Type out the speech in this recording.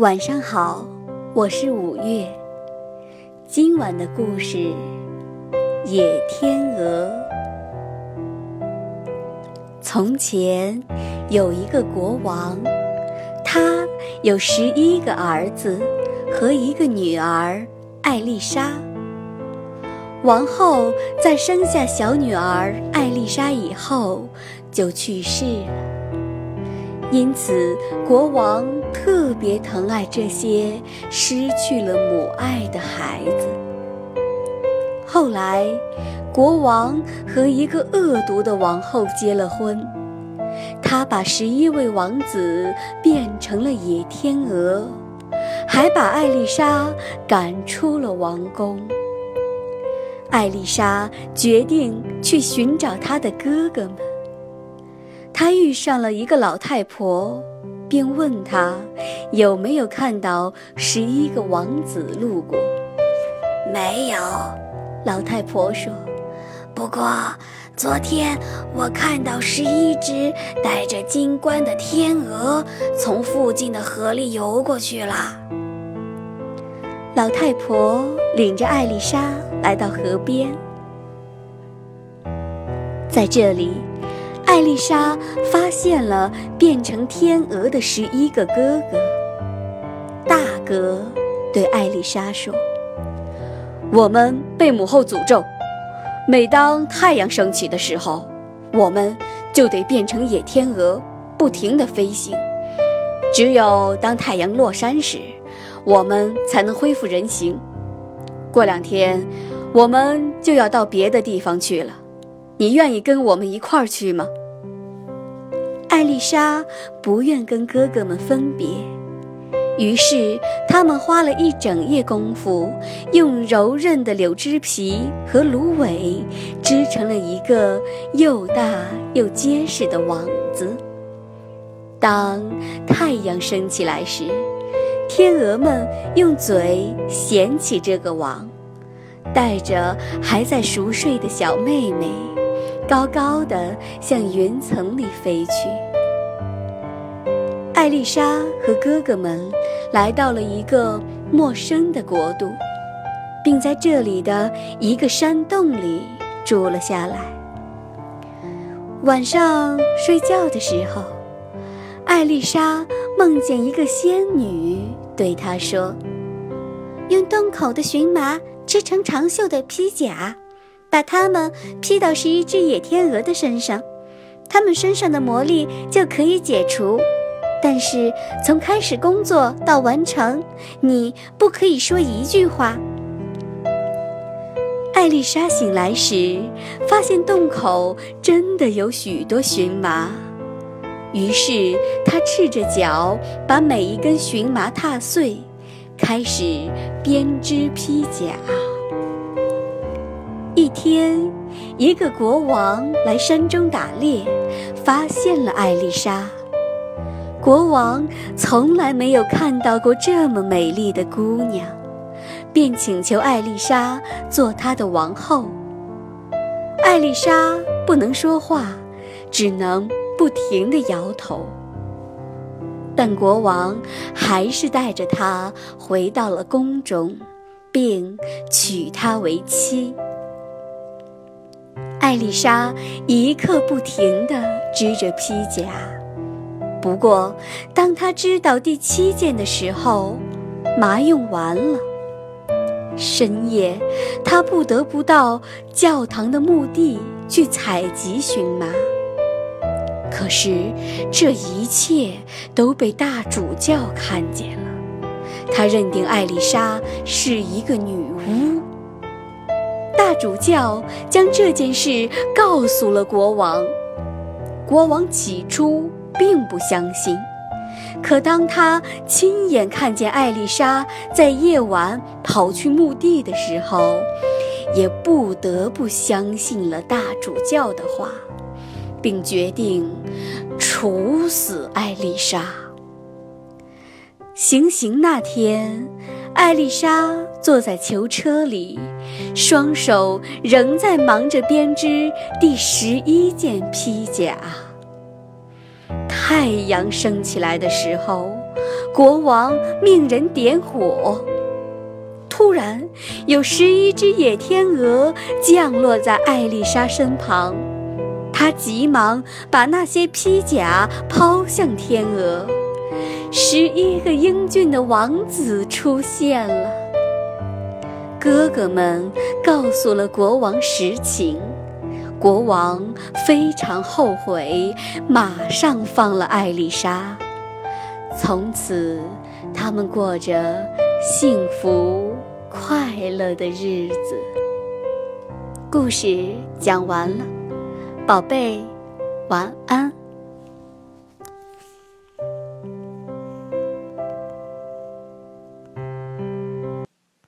晚上好，我是五月。今晚的故事《野天鹅》。从前有一个国王，他有十一个儿子和一个女儿艾丽莎。王后在生下小女儿艾丽莎以后就去世了。因此，国王特别疼爱这些失去了母爱的孩子。后来，国王和一个恶毒的王后结了婚，他把十一位王子变成了野天鹅，还把艾丽莎赶出了王宫。艾丽莎决定去寻找她的哥哥们。她遇上了一个老太婆，便问他有没有看到十一个王子路过。没有，老太婆说。不过昨天我看到十一只带着金冠的天鹅从附近的河里游过去了。老太婆领着艾丽莎来到河边，在这里。艾丽莎发现了变成天鹅的十一个哥哥。大哥对艾丽莎说：“我们被母后诅咒，每当太阳升起的时候，我们就得变成野天鹅，不停地飞行。只有当太阳落山时，我们才能恢复人形。过两天，我们就要到别的地方去了。你愿意跟我们一块儿去吗？”艾丽莎不愿跟哥哥们分别，于是他们花了一整夜功夫，用柔韧的柳枝皮和芦苇织成了一个又大又结实的网子。当太阳升起来时，天鹅们用嘴衔起这个网，带着还在熟睡的小妹妹。高高的向云层里飞去。艾丽莎和哥哥们来到了一个陌生的国度，并在这里的一个山洞里住了下来。晚上睡觉的时候，艾丽莎梦见一个仙女对她说：“用洞口的荨麻织成长袖的披甲。”把它们披到十一只野天鹅的身上，它们身上的魔力就可以解除。但是从开始工作到完成，你不可以说一句话。艾丽莎醒来时，发现洞口真的有许多荨麻，于是她赤着脚把每一根荨麻踏碎，开始编织披甲。一天，一个国王来山中打猎，发现了艾丽莎。国王从来没有看到过这么美丽的姑娘，便请求艾丽莎做他的王后。艾丽莎不能说话，只能不停地摇头。但国王还是带着她回到了宫中，并娶她为妻。艾丽莎一刻不停地织着披甲，不过，当她织到第七件的时候，麻用完了。深夜，她不得不到教堂的墓地去采集荨麻。可是，这一切都被大主教看见了，他认定艾丽莎是一个女巫。大主教将这件事告诉了国王。国王起初并不相信，可当他亲眼看见艾丽莎在夜晚跑去墓地的时候，也不得不相信了大主教的话，并决定处死艾丽莎。行刑那天。艾丽莎坐在囚车里，双手仍在忙着编织第十一件披甲。太阳升起来的时候，国王命人点火。突然，有十一只野天鹅降落在艾丽莎身旁，她急忙把那些披甲抛向天鹅。十一个英俊的王子出现了。哥哥们告诉了国王实情，国王非常后悔，马上放了艾丽莎。从此，他们过着幸福。快乐的日子。故事讲完了，宝贝，晚安。